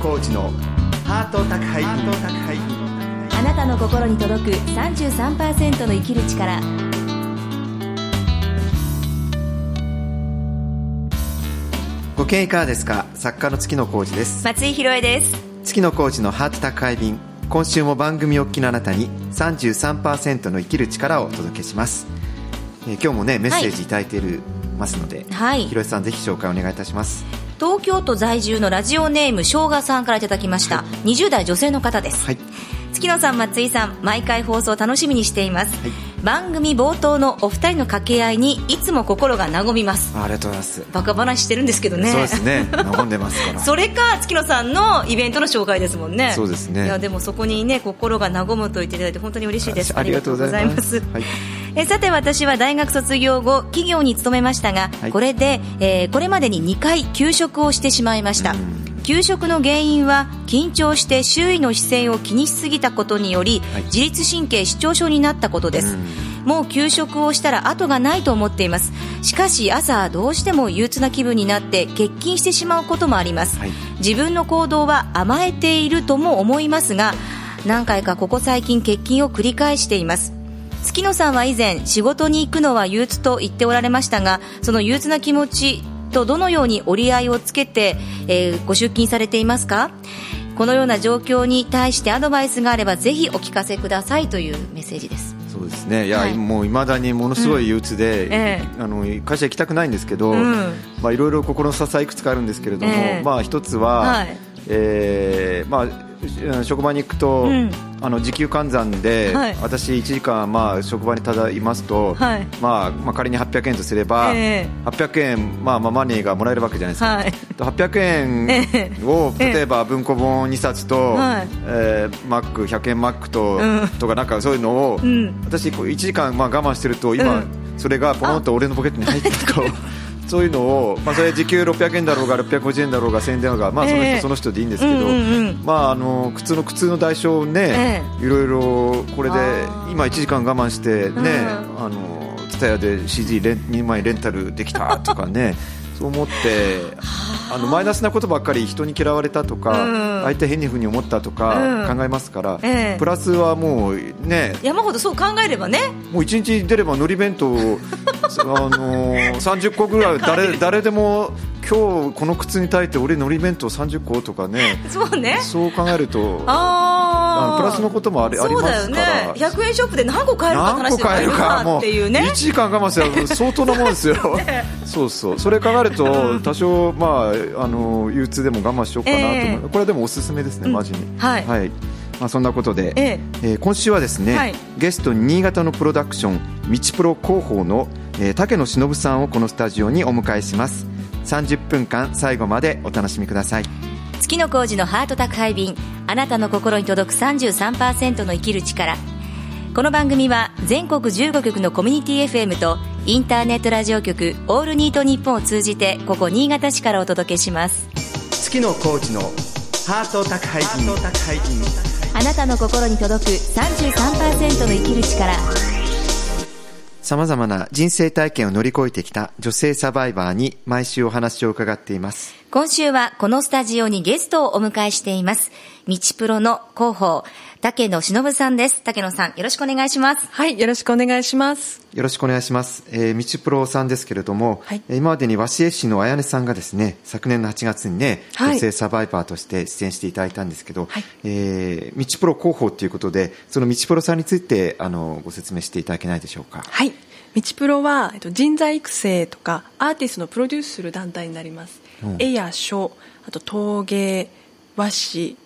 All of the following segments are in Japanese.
コーチのハート宅配便あなたの心に届く33%の生きる力。ご経営いかがですか？作家の月野浩二です。松井宏恵です。月野浩二のハート宅配便。今週も番組おっきのあなたに33%の生きる力をお届けします、えー今日もねメッセージい。ただいている、ますので、はい。広瀬さんぜひ紹介お願いいたします東京都在住のラジオネームしょうがさんからいただきました、20代女性の方です、はい。月野さん松井さん毎回放送楽しみにしています、はい。番組冒頭のお二人の掛け合いにいつも心が和みます。あありがとうございます、バカ話してるんですけどね。そうですね。和んでますから。それか月野さんのイベントの紹介ですもんね。そうですね。いやでもそこにね心が和むと言っていただいて本当に嬉しいです。ありがとうございます。ありがとうございます。はいえさて私は大学卒業後企業に勤めましたが、はい。これで、えーこれまでに2回休職をしてしまいました。うん。休職の原因は緊張して周囲の視線を気にしすぎたことにより、はい。自律神経失調症になったことです、もう休職をしたら後がないと思っています。しかし朝どうしても憂鬱な気分になって欠勤してしまうこともあります、はい。自分の行動は甘えているとも思いますが何回かここ最近欠勤を繰り返しています月野さんは以前仕事に行くのは憂鬱と言っておられましたがその憂鬱な気持ちとどのように折り合いをつけて、えーご出勤されていますか？このような状況に対してアドバイスがあればぜひお聞かせくださいというメッセージです。そうですね。いや、はい。もういまだにものすごい憂鬱で、ん。ええ。あの会社行きたくないんですけど、うん。まあ、いろいろ心の支えいくつかあるんですけれども、ええ。まあ、一つは、はい。えーまあ、職場に行くと、うん。あの時給換算で、はい。私1時間、まあ、職場にただいますと、はい。まあまあ、仮に800円とすれば、ええ。800円、まあ、まあマネーがもらえるわけじゃないですか、はい。800円を、ええ。例えば文庫本2冊と、はい。えーマック100円マックと,、うん。とかなんかそういうのを、ん。私こう1時間まあ我慢してると今、うん。それがポロンと俺のポケットに入ってるとそういうのを、まあ、それ時給600円だろうが650円だろうが1000円だろうが、まあ、その人、ええ。その人でいいんですけど、うんうんうん。まあ、あの靴の苦痛の代償をね、いろいろこれで今1時間我慢してね、うん。あのツタヤで CD レン2枚レンタルできたとかねそう思って あ。のマイナスなことばっかり人に嫌われたとか、うん相手変にふうに思ったとかうん。考えますから、ええ。プラスはもうね山ほどそう考えればね。もう1日出ればのり弁当 あのー30個ぐらい誰誰でも今日この靴に耐えて俺のり弁当30個とかねそうね。そう考えるとあーあのプラスのこともありありますから。そうだよね。100円ショップで何個買えるか話でもあるかなもうっていうね。1時間我慢すれば相当なもんですよ。そうそう。それ考えると多少まああの憂鬱でも我慢しようかなと思う、ええ。これでもおすすめですねマジに、はい。まあ、そんなことで、ええ。ー今週はですね、はい。ゲストに新潟のプロダクションみちプロ広報の、えー竹野忍さんをこのスタジオにお迎えします。30分間最後までお楽しみください月野浩二のハート宅配便。あなたの心に届く33%の生きる力。この番組は全国15局のコミュニティ FM とインターネットラジオ局オールニートニッポンを通じてここ新潟市からお届けします。月野コーチのハート宅配便。あなたの心に届く33%の生きる力。さまざまな人生体験を乗り越えてきた女性サバイバーに毎週お話を伺っています今週はこのスタジオにゲストをお迎えしていますみちプロの広報竹野忍さんです竹野さんよろしくお願いしますはい、よろしくお願いします。よろしくお願いします。えー、みちプロさんですけれども、はいえー今までに和紙絵師の綾音さんがですね、昨年の8月にね、はい女性サバイバーとして出演していただいたんですけど、はいえー、みちプロ広報ということで、そのみちプロさんについて、あの、ご説明していただけないでしょうか。はい。みちプロは、えっと、人材育成とかアーティストのプロデュースする団体になります。うん。絵や書、あと陶芸、和紙、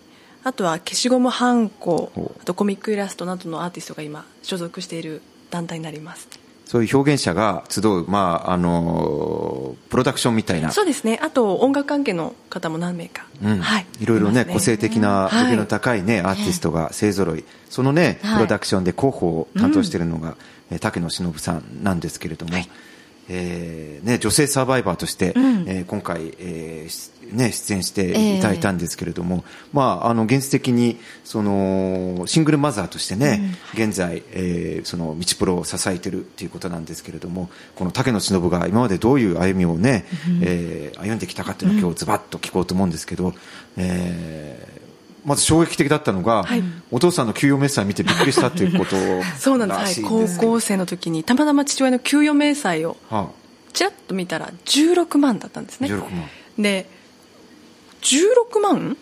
あとは消しゴムはんこお、あとコミックイラストなどのアーティストが今所属している団体になります。そういう表現者が集う、まあ、あのープロダクションみたいな。そうですね。あと音楽関係の方も何名か。うん。はい。いろいろねいます個性的なはい。レベルの高いね、アーティストが勢ぞろい、そのね、はい。プロダクションで広報を担当しているのが、えー竹野忍さんなんですけれども、はいえーね、女性サバイバーとして、うん。えー今回、えーしね、出演していただいたんですけれども、まあ、あの現実的にそのシングルマザーとしてね、現在、えーその道プロを支えているということなんですけれどもこの竹野忍が今までどういう歩みをね、えー歩んできたかというのを今日ズバッと聞こうと思うんですけど、えーまず衝撃的だったのが、はい。お父さんの給与明細見てびっくりしたということ そうなんです、らはい、高校生の時にたまたま父親の給与明細をはちらっと見たら16万だったんですあ、ね16万。で16万？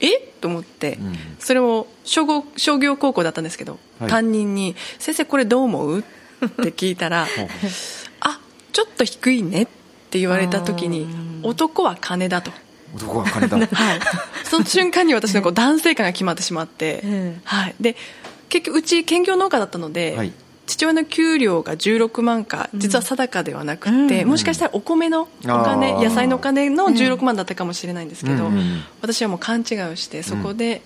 え？と思って、うん。それを商業商業高校だったんですけど、はい。担任に「先生これどう思う?」って聞いたらほう 「あちょっと低いね」って言われた時に「男は金だ」と。男は金だ はい、その瞬間に私のこう男性感が決まってしまって、う んはい、で結局うち兼業農家だったので、はい。父親の給料が16万か実は定かではなくて、うん。もしかしたらお米のお金野菜のお金の16万だったかもしれないんですけど、うんうん。私はもう勘違いをしてそこで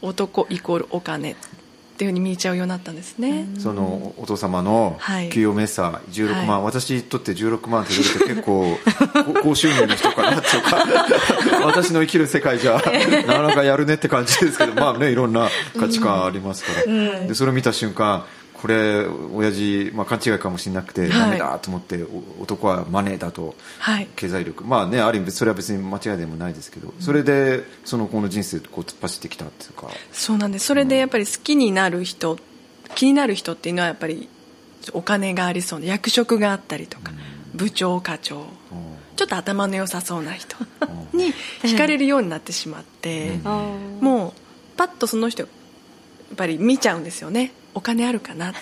男イコールお金っていうふうに見えちゃうようになったんですね、そのお父様のはい。給与明細16万、はい。私にとって16万って言われて結構 高高収入の人かなっていうか。私の生きる世界じゃ なかなかやるねって感じですけどまあねいろんな価値観ありますから、でそれを見た瞬間これ親父、まあ、勘違いかもしれなくて、い。ダメだと思ってお男はマネーだとはい。経済力。まあねある意味それは別に間違いでもないですけどそれでそのこの人生こう突っ走ってきたっていうか。そうなんです。それでやっぱり好きになる人気になる人っていうのはやっぱりお金がありそうな役職があったりとか、部長課長ちょっと頭の良さそうな人に惹かれるようになってしまって、もうパッとその人やっぱり見ちゃうんですよねお金あるかな？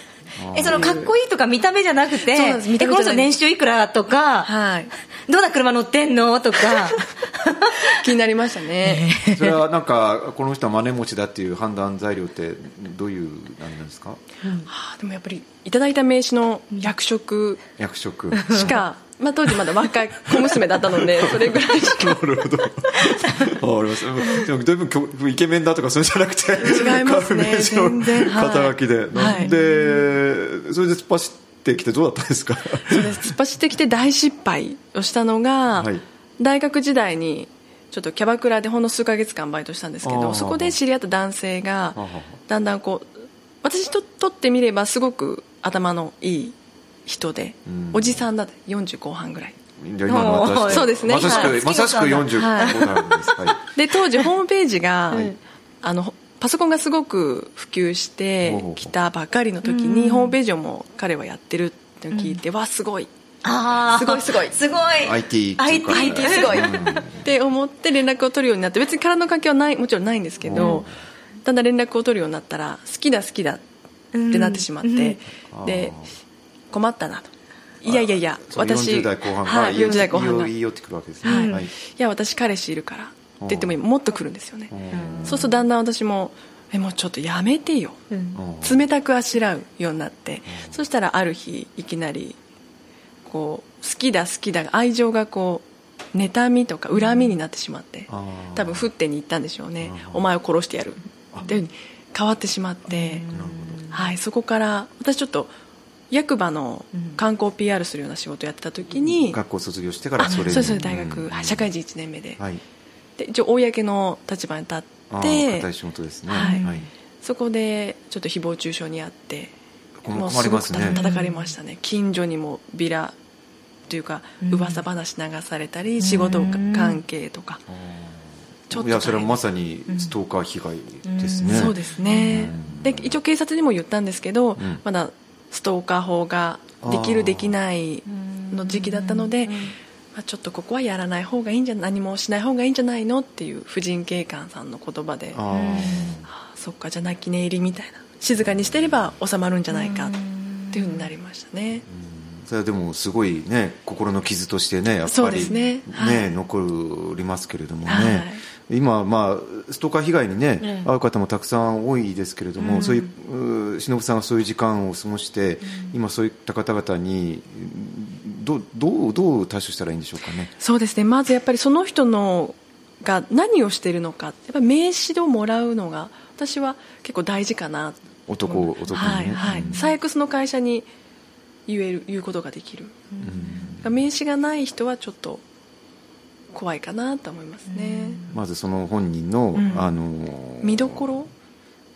えそのかっこいいとか見た目じゃなくてそうこの人年収いくらとかはい。どんな車乗ってんのとか。気になりましたね。それはなんかこの人はマネ持ちだっていう判断材料ってどういうなんなんですか？はあでもやっぱりいただいた名刺の役職役職。しか、まあ、当時まだ若い小娘だったので それぐらいしか。なるほど。ああります。でも、だいぶきょイケメンだとかそういうんじゃなくて。違いますね名刺の全然。はい肩書きで。はい。で、それで突っ走ってきてどうだったんですか？そうです。突っ走ってきて大失敗をしたのが、はい。大学時代にちょっとキャバクラでほんの数ヶ月間バイトしたんですけどそこで知り合った男性がだんだんこう私ととってみればすごく頭のいい人でうん。おじさんだって40後半ぐらい。そうですね。まさしはい。く、まさしく40はいこうなんです。はい。で当時ホームページが、はい。あのパソコンがすごく普及してきたばかりの時にホームページをもう彼はやってるって聞いて、わすごい。あー。すごいすごい。すごい。IT IT, IT すごい。うん。って思って連絡を取るようになって別に体の関係はないもちろんないんですけど、だんだん連絡を取るようになったら好きだ好きだってなってしまって、うん。で困ったなと。いやいやいや私40代後半がはい、40代後半が。言い寄ってくるわけですね。はい。はい。いや私彼氏いるからって言ってももっと来るんですよね。うん。そうするとだんだん私もえもうちょっとやめてよ。うん。冷たくあしらうようになって。そしたらある日いきなりこう好きだ好きだが愛情がこう妬みとか恨みになってしまってあー多分沸点に行ったんでしょうね。うん。お前を殺してやるっていうふうに変わってしまってはいそこから私ちょっと役場の観光 PR するような仕事をやってた時に学校卒業してからあそれに。そうです大学、うん。はい社会人1年目で,、はい。で一応公の立場に立って硬い仕事ですね。はい。はい。そこでちょっと誹謗中傷にあってもうすごくた叩かれましたね。近所にもビラというかうん。噂話流されたり仕事関係とかちょっといやそれはまさにストーカー被害ですね、そうですね。うん。で一応警察にも言ったんですけどん。まだストーカー法ができるできないの時期だったのでまあちょっとここはやらない方がいいんじゃ何もしない方がいいんじゃないのっていう婦人警官さんの言葉でああそっかじゃあ泣き寝入りみたいな。静かにしてれば収まるんじゃないかっていうふうになりましたね。ーそれはでもすごいね心の傷としてねやっぱりすね。はい。残りますけれどもね、はい。今、まあ、ストーカー被害にね、ええ。遭う方もたくさん多いですけれども、そういうう忍さんがそういう時間を過ごして、今そういった方々にどうどうどう対処したらいいんでしょうかね。そうですね。まずやっぱりその人のが何をしているのか。やっぱり名刺をもらうのが私は結構大事かな。男男にね、はいはい。うん。最悪その会社に言える言うことができる、名刺がない人はちょっと怖いかなと思いますね、まずその本人の、うん。あの見どころ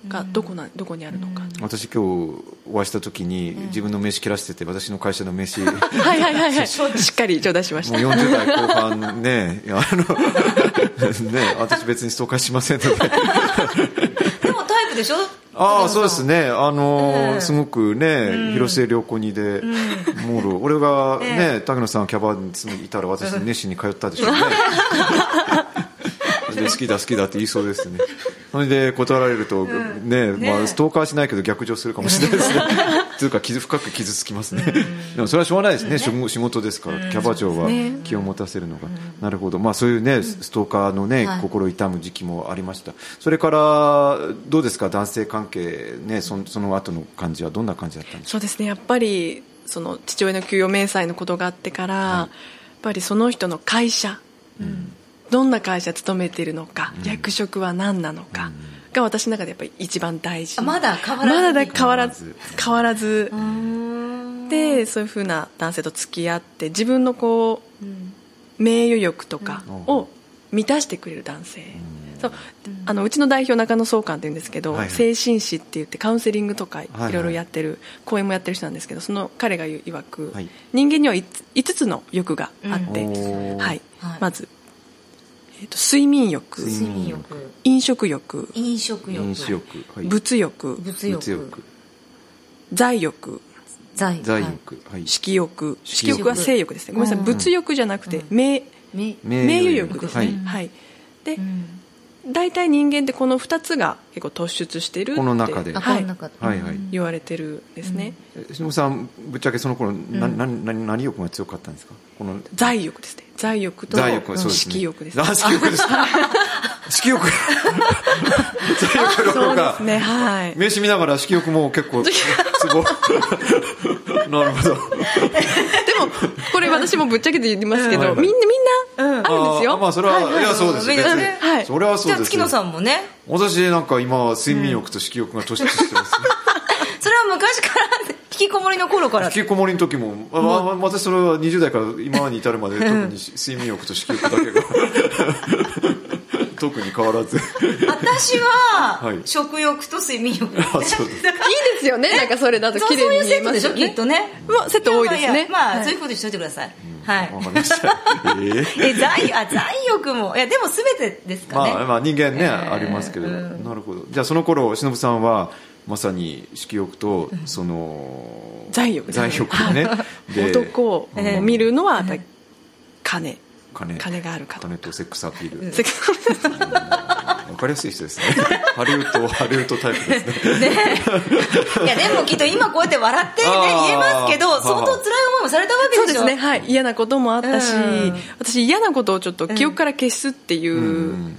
がどこなどこにあるのか、私今日お会いした時に、自分の名刺切らしてて私の会社の名刺もうはいはいはい。はいしっかり頂戴しました。40代後半ねあの ね私別にストーカーしませんのででしょ？ああそうですね。あのーええすごくね、広末涼子にで、もろ俺がね、竹野さんがキャバにいたら私熱心に通ったでしょうねで好きだ好きだって言いそうですねそれで断られると、ねまあ、ストーカーしないけど逆上するかもしれないですね。というか傷深く傷つきますね、でもそれはしょうがないですね、仕事仕事ですから、キャバ嬢は気を持たせるのが、なるほど、まあ、そういうねストーカーのね、はい。心痛む時期もありました。それからどうですか？男性関係ねそのその後の感じはどんな感じだったんですか？そうですね。やっぱりその父親の給与明細のことがあってから、やっぱりその人の会社、どんな会社勤めているのか、役職は何なのかが私の中でやっぱり一番大事。あまだ変わらず？にまだ変わらず。変わらず。でそういうふうな男性と付き合って自分のこう名誉欲とかを満たしてくれる男性、そう。あのうちの代表中野総監っていうんですけど、はいはい。精神師って言ってカウンセリングとかいはい。ろいろやってる、講演もやってる人なんですけどその彼が言う曰く、はい。人間には 5, つの欲があって、うん。はい。まず、えー、と睡眠欲。睡睡眠欲。飲食欲。飲食欲。飲酒欲、はい、物欲。物欲。物欲。財欲。財。財欲、はい。色欲。色欲。は性欲ですね。ごめんなさい。物欲じゃなくて名誉欲。ですね。ははい。い、でうん。大体人間ってこの2つが結構突出してるってこの中で。はい。はいはい。言われてるんですね、え忍さんぶっちゃけその頃、ななな何欲が強かったんですか？この。財欲ですね。財欲と財欲そうです、ね、色欲ですあ色欲です。色欲。財欲のそうで方がすね。はい。名刺見ながら色欲も結構ツボ なるほど。でもこれ私もぶっちゃけて言いますけど、はいはい。みんなみんなあるんですよ、あまあそれは、いやそうですよ。はいそれはじそうですよ。ゃあ月野さんもね私なんか今睡眠欲と色欲が突出してます、ね。それは昔から引きこもりの頃から。引きこもりの時も、まあまあ、私それは20代から今に至るまで特に睡眠欲と色欲だけが特に変わらず。私は、はい。食欲と睡眠欲。いいですよね。なんかそれだとそう綺麗に見そういうセットえますよね。でしょきっとね。まあセット多いですね。まあ、はい。そういうことにしといてください、はい。わかりました。えー。え財あ財欲も。いやでも全てですかね、まあ、まあ人間ね、えーありますけれど、なるほど。じゃあその頃忍さんはまさに色欲とその財欲ですね。財欲ね。で男を見るのはやっぱり金金金がある方。金とセックスアピール。セックスわかりやすい人ですね。ハリウッドハリウッドタイプですね。いやでもきっと今こうやって笑ってね言えますけど相当辛い思いもされたわけでしょそうですね。はい。嫌なこともあったし、うん。私嫌なことをちょっと記憶から消すっていう、うん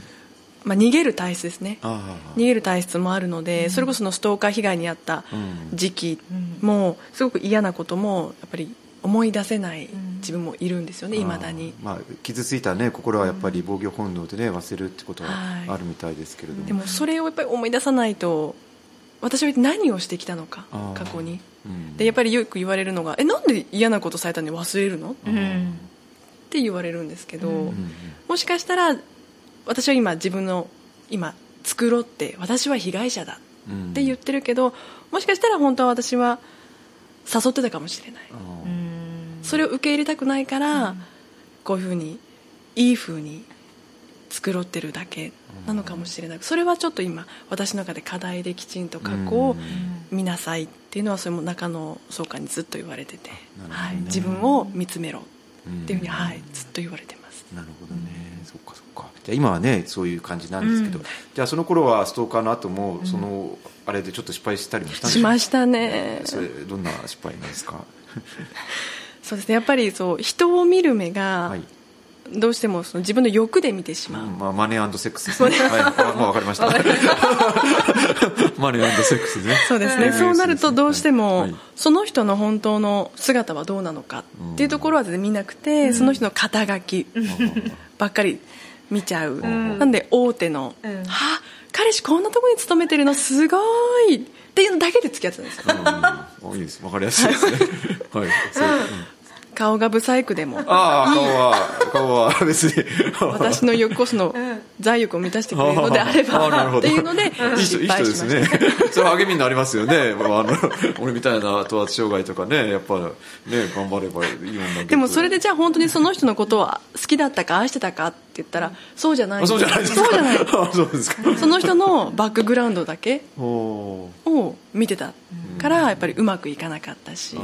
まあ、逃げる体質ですね。あ逃げる体質もあるので、それこそのストーカー被害に遭ったうん。時期もすごく嫌なこともやっぱり思い出せない自分もいるんですよねいまだに。まあ、傷ついた、ね、心はやっぱり防御本能で、ね、忘れるってことははい。あるみたいですけれども、でもそれをやっぱり思い出さないと私は何をしてきたのか過去に。うん。でやっぱりよく言われるのが「えなんで嫌なことされたのに忘れるの?」っうん。て言われるんですけど、うんもしかしたら私は今自分の今繕って私は被害者だうん。って言ってるけどもしかしたら本当は私は誘ってたかもしれないそれを受け入れたくないから、こういうふうにいいふうに繕ってるだけなのかもしれない。それはちょっと今私の中で課題できちんと過去を見なさいっていうのはそれも中野総監にずっと言われてて、ね。はい、自分を見つめろっていうふうに、うん。はい、ずっと言われてます。なるほどね、そっかそっか。じゃあ今はねそういう感じなんですけど、じゃあその頃はストーカーの後もそのあれでちょっと失敗したりもしたんですしましたね。それどんな失敗なんですか？そうですね。やっぱりそう人を見る目がはい、どうしてもその自分の欲で見てしまう、うんまあ、マネーセックスですね。はい。あもう分かりました。マネーセックスね。そうですね、そうなるとどうしても、はい。その人の本当の姿はどうなのかっていうところは全然見なくて、その人の肩書きばっかり見ちゃう、なんで大手の、うん。は？あ彼氏こんなところに勤めてるのすごい。っていうのだけで付き合ってたんですよ。うん。いいです。わかりやすいですね。はい。そう。うん顔がブサイクでも。ああ顔は顔は別に。私の欲こその財力を満たしてくれるのであれあなるほど。ばっていうのでいい人い失い人で敗しました。すね。それは励みになりますよね、まあ、あの俺みたいな頭圧障害とかねやっぱね頑張ればいいもんだけど。でもそれでじゃあ本当にその人のことを好きだったか愛してたかって言ったらそうじゃないあそうじゃないそうじゃない。あ そうですか。その人のバックグラウンドだけを見てたからやっぱりうまくいかなかったし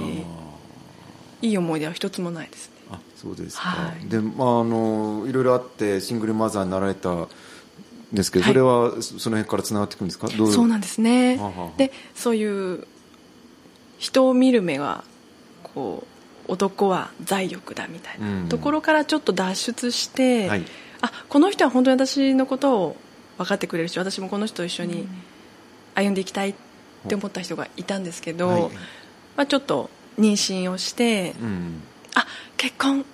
いい思い出は一つもないですね。あそうですか、はい。でまああのいろいろあってシングルマザーになられたんですけど、はい。それはそその辺からつながっていくんですか？どうそうなんですね。でそういう人を見る目はこう男は財力だみたいうん。なところからちょっと脱出して、はい。あこの人は本当に私のことを分かってくれるし私もこの人と一緒に歩んでいきたいって思った人がいたんですけど、はい。まあ、ちょっと妊娠をして、うん。あ結婚。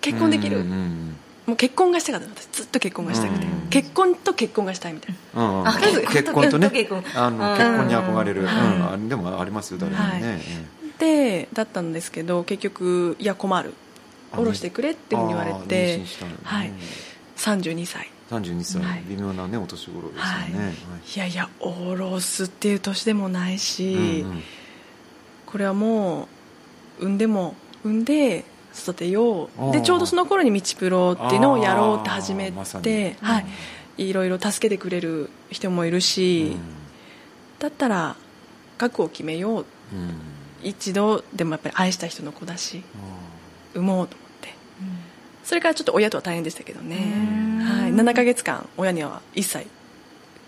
結婚できる、うんうんもう結婚がしたかった私ずっと結婚がしたくて、うん結婚と結婚がしたいみたいな。うんうん。あ結婚結婚とねあのうん。結婚に憧れる、うん。はいあでもありますよ誰もはい。ね、でだったんですけど結局いや困る。あ下ろしてくれっていうふうに言われて妊娠したの。ねはい、32歳。32歳、はい。微妙なねお年頃ですよはい、ね、はい。いやいや下ろすっていう年でもないし、うんうん。これはもう産んでも産んで育てよう。でちょうどその頃に「道プロ」っていうのをやろうって始めあーまはい、いろいろ助けてくれる人もいるし、だったら覚悟を決めよう。うん。うん一度でもやっぱり愛した人の子だしあ産もうと思って。それからちょっと親とは大変でしたけどね、うん。はい、7ヶ月間親には一切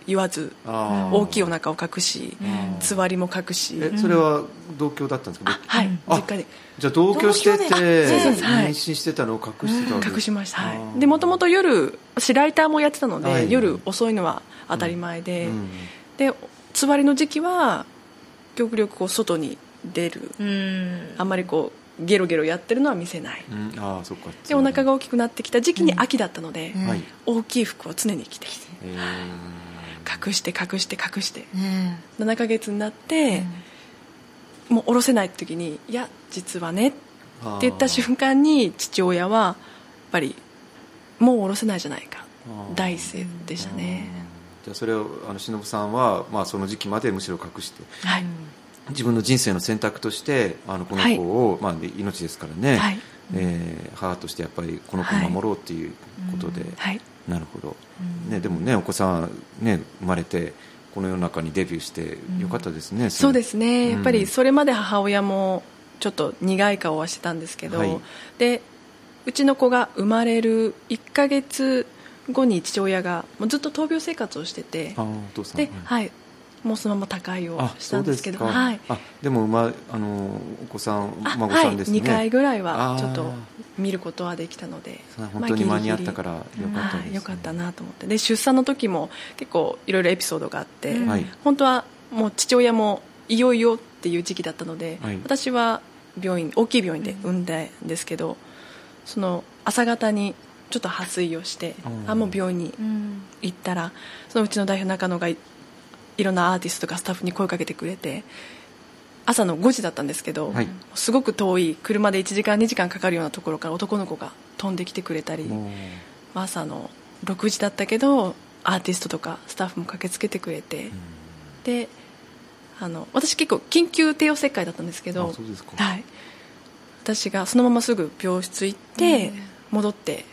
言わず大きいお腹を隠しうん。つわりも隠し。えそれは同居だったんですか、あはい。あ実家で。じゃあ同居してて妊娠してたのを隠してたわけ隠しました、でもともと夜私ライターもやってたので、はい。夜遅いのは当たり前で、うん。でつわりの時期は極力こう外に出る。うん。あんまりこうゲロゲロやってるのは見せない。うん。ああそっか。でお腹が大きくなってきた時期に秋だったので、うん。はい。大きい服を常に着てえ隠して隠して隠して。ね7ヶ月になって、もう下ろせない時に「いや実はね」ってー言った瞬間に父親はやっぱりもう下ろせないじゃないか。あー。第一声でしたね。じゃあそれをあの忍さんは、まあ、その時期までむしろ隠して。はい。自分の人生の選択としてあのこの子を、まあ、命ですからね、はい。えー母としてやっぱりこの子を守ろうっていうことで、はいなるほど、ね、でもねお子さん、ね、生まれてこの世の中にデビューしてよかったですね、そうですね、うん。やっぱりそれまで母親もちょっと苦い顔はしてたんですけど、はい。でうちの子が生まれる1ヶ月後に父親がもうずっと闘病生活をしててで、はいはい、もうそのまま他界をあしたんですけどはい、あでも、まあ、あのお子さんあ孫さんですね、はい、2回ぐらいはちょっと見ることはできたので本当に間に合ったからよかったです、ね。はい、よかったなと思って。で出産の時も結構いろいろエピソードがあって、うんはい。本当はもう父親もいよいよっていう時期だったので、はい。私は病院大きい病院で産んだんですけどその朝方にちょっと破水をして、うんあもう病院にうん行ったらそのうちの代表中野がいいろんなアーティストとかスタッフに声をかけてくれて朝の5時だったんですけど、はい。すごく遠い車で1時間2時間かかるようなところから男の子が飛んできてくれたり朝の6時だったけどアーティストとかスタッフも駆けつけてくれて、であの私結構緊急帝王切開だったんですけどはい、私がそのまますぐ病室行って戻って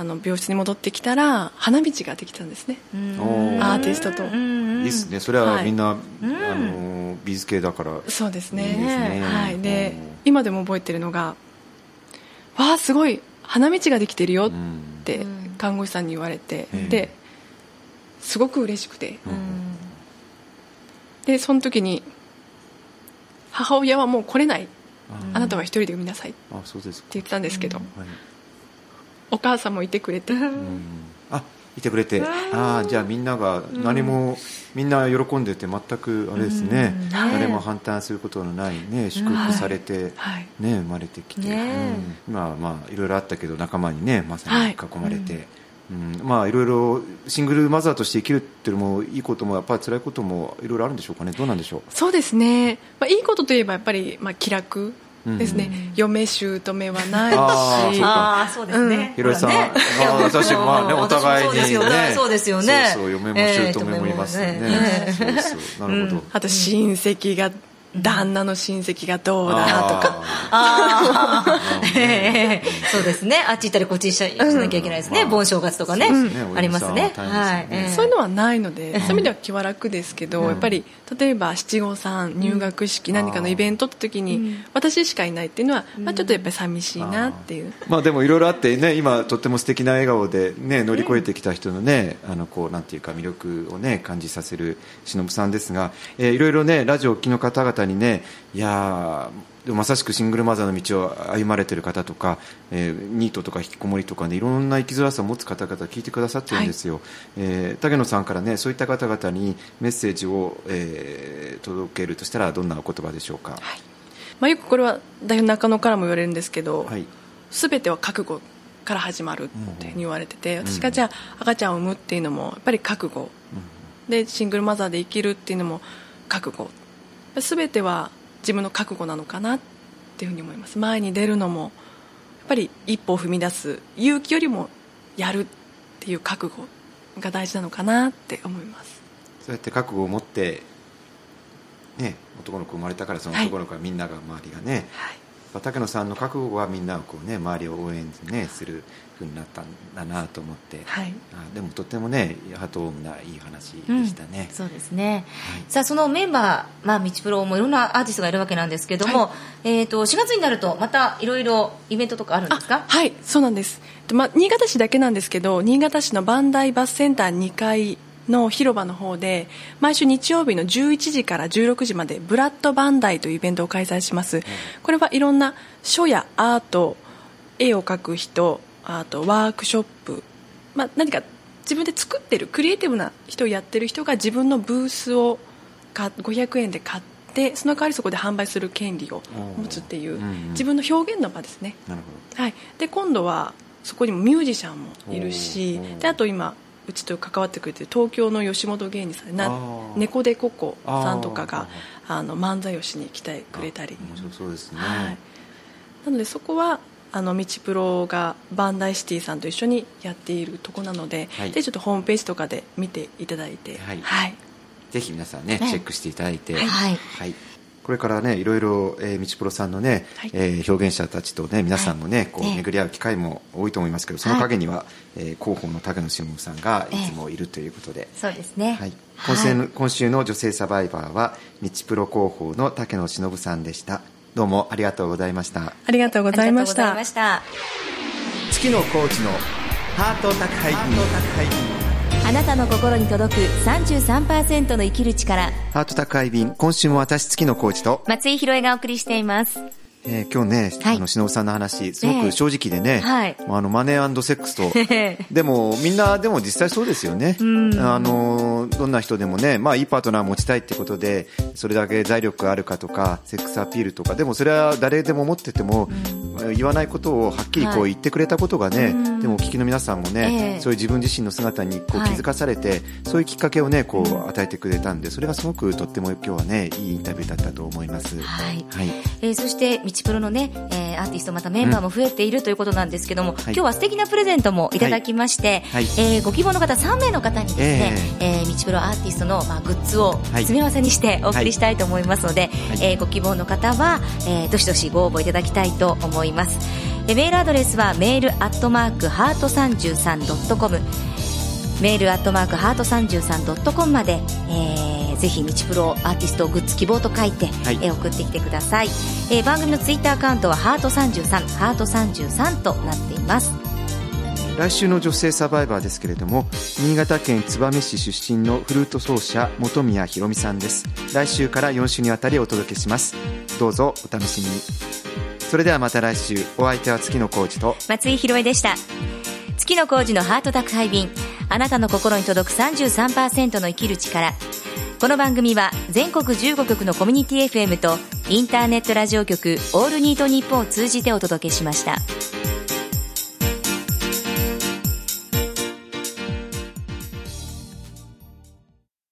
あの病室に戻ってきたら花道ができたんですね。アーティストと。うんいいっすね。それははいみんな、うんあの美術系だから。そうですね。いいですね。はい、でうん今でも覚えてるのが「わあすごい花道ができてるよ」っうん。てうん。看護師さんに言われて、うん。ですごく嬉しくて。うん。でその時に母親はもう来れない。ああなたは一人で産みなさいってあそうですか、言ってたんですけど、はいお母さんもいてくれて、うん。あいてくれて。ああじゃあみんなが何も、みんな喜んでて全くあれですね、うん。誰も反対することのないね祝福されて、はい。ね生まれてきて、ね。うん。今はまあいろいろあったけど仲間にねまさに囲まれて、うん、まあいろいろシングルマザーとして生きるっていうのもいいこともやっぱり辛いこともいろいろあるんでしょうかね。どうなんでしょう。そうですね、まあ、いいことといえばやっぱり、まあ、気楽ですね、うん、嫁姑はないし。ああそうですね、ひろさん、ね、あ私まあねお互いにね。そうですよね。そうそう嫁も姑もいますね,、なるほど、あと親戚が旦那の親戚がどうだとか、そうですね。あっち行ったりこっち行かなきゃいけないですね、盆正月とかね、ありますね。はい、そういうのはないので、そういう意味では気は楽ですけど、やっぱり例えば七五三入学式、何かのイベントって時に、私しかいないっていうのは、まあ、ちょっとやっぱり寂しいなっていう、まあ、でもいろいろあってね今とっても素敵な笑顔でね乗り越えてきた人のね、あのこうなんていうか魅力をね感じさせる忍さんですが、えー、いろいろねラジオを聴きの方々にねいやまさしくシングルマザーの道を歩まれている方とか、えー、ニートとか引きこもりとかねいろんな生きづらさを持つ方々聞いてくださってるんですよ、はい、えー、竹野さんからねそういった方々にメッセージを、えー、届けるとしたらどんなお言葉でしょうか、はい。まあ、よくこれは代表中野からも言われるんですけど、はい、全ては覚悟から始まるって言われてて、うん、私がじゃあ赤ちゃんを産むっていうのもやっぱり覚悟、うん、でシングルマザーで生きるっていうのも覚悟全ては自分の覚悟なのかなっていうふうに思います。前に出るのもやっぱり一歩を踏み出す勇気よりもやるっていう覚悟が大事なのかなって思います。そうやって覚悟を持ってね男の子生まれたからその男の子はみんなが周りがね、はい竹野さんの覚悟はみんなをこう、ね、周りを応援、ね、するふうになったんだなと思って、はい、あでもとてもねハートームないい話でしたね、うん、そうですね、はい、さあそのメンバー、まあ、道プロもいろんなアーティストがいるわけなんですけども、はい、えーと、4月になるとまたいろいろイベントとかあるんですか？はいそうなんです、まあ、新潟市だけなんですけど新潟市の磐梯バスセンター2階の広場の方で毎週日曜日の11時から16時までブラッドバンダイというイベントを開催します、これはいろんな書やアート絵を描く人あとワークショップ、まあ、何か自分で作ってるクリエイティブな人をやってる人が自分のブースを500円で買ってその代わりそこで販売する権利を持つっていう、自分の表現の場ですね。はい、で今度はそこにもミュージシャンもいるしであと今うちと関わってくれてる東京の吉本芸人さんな猫でここさんとかがあの漫才をしに来てくれたり。面白そうですね、はい、なのでそこはあの道プロがバンダイシティさんと一緒にやっているとこなので、はい、ぜひちょっとホームページとかで見ていただいて、はい、はい、ぜひ皆さんね、チェックしていただいて、はい、はいこれからねいろいろ、えー、道プロさんのね、はい、えー、表現者たちとね皆さんもね、はい、こう巡り合う機会も多いと思いますけど、その陰には、はい、えー、広報の竹野志さんがいつもいるということで、えー、そうですね、はい、今週の、今週の女性サバイバーは道プロ広報の竹野忍さんでした。どうもありがとうございました。ありがとうございました。月のコーチのハート宅配便あなたの心に届く33%の生きる力。ハート宅配便今週も私月のコーチと。松井宏恵がお送りしています。えー、今日ね、はい、あの忍さんの話すごく正直でね、えーはい、あのマネーセックスと。でもみんなでも実際そうですよね。あのどんな人でもね、まあ、いいパートナー持ちたいってことでそれだけ財力があるかとかセックスアピールとかでもそれは誰でも持ってても言わないことをはっきりこう言ってくれたことがね、はい、でもお聞きの皆さんもね、えー、そういう自分自身の姿にこう気づかされて、そういうきっかけをねこう与えてくれたんでそれがすごくとっても今日はねいいインタビューだったと思います。はい、はい、えー、そして道プロのね、えー、アーティストまたメンバーも増えているということなんですけども、うん、今日は素敵なプレゼントもいただきまして、はい、えー、ご希望の方3名の方にですね、えー、えー、道プロアーティストの、まあ、グッズを詰め合わせにしてお送りしたいと思いますので、はい、えー、ご希望の方は、えー、どしどしご応募いただきたいと思います。えメールアドレスはメールアットマークハート 33.com メールアットマークハート 33.com まで、えー、ぜひ道プロアーティストグッズ希望と書いて、はい、えー、送ってきてください、えー、番組のツイッターアカウントはハート33ハート33となっています。来週の女性サバイバーですけれども新潟県燕市出身のフルート奏者本宮ひろみさんです。来週から4週にわたりお届けします。どうぞお楽しみにそれではまた来週。お相手は月野浩二と。松井宏恵でした。月野浩二のハート宅配便。あなたの心に届く33%の生きる力。この番組は全国15局のコミュニティ FM とインターネットラジオ局オールニートニッポンを通じてお届けしました。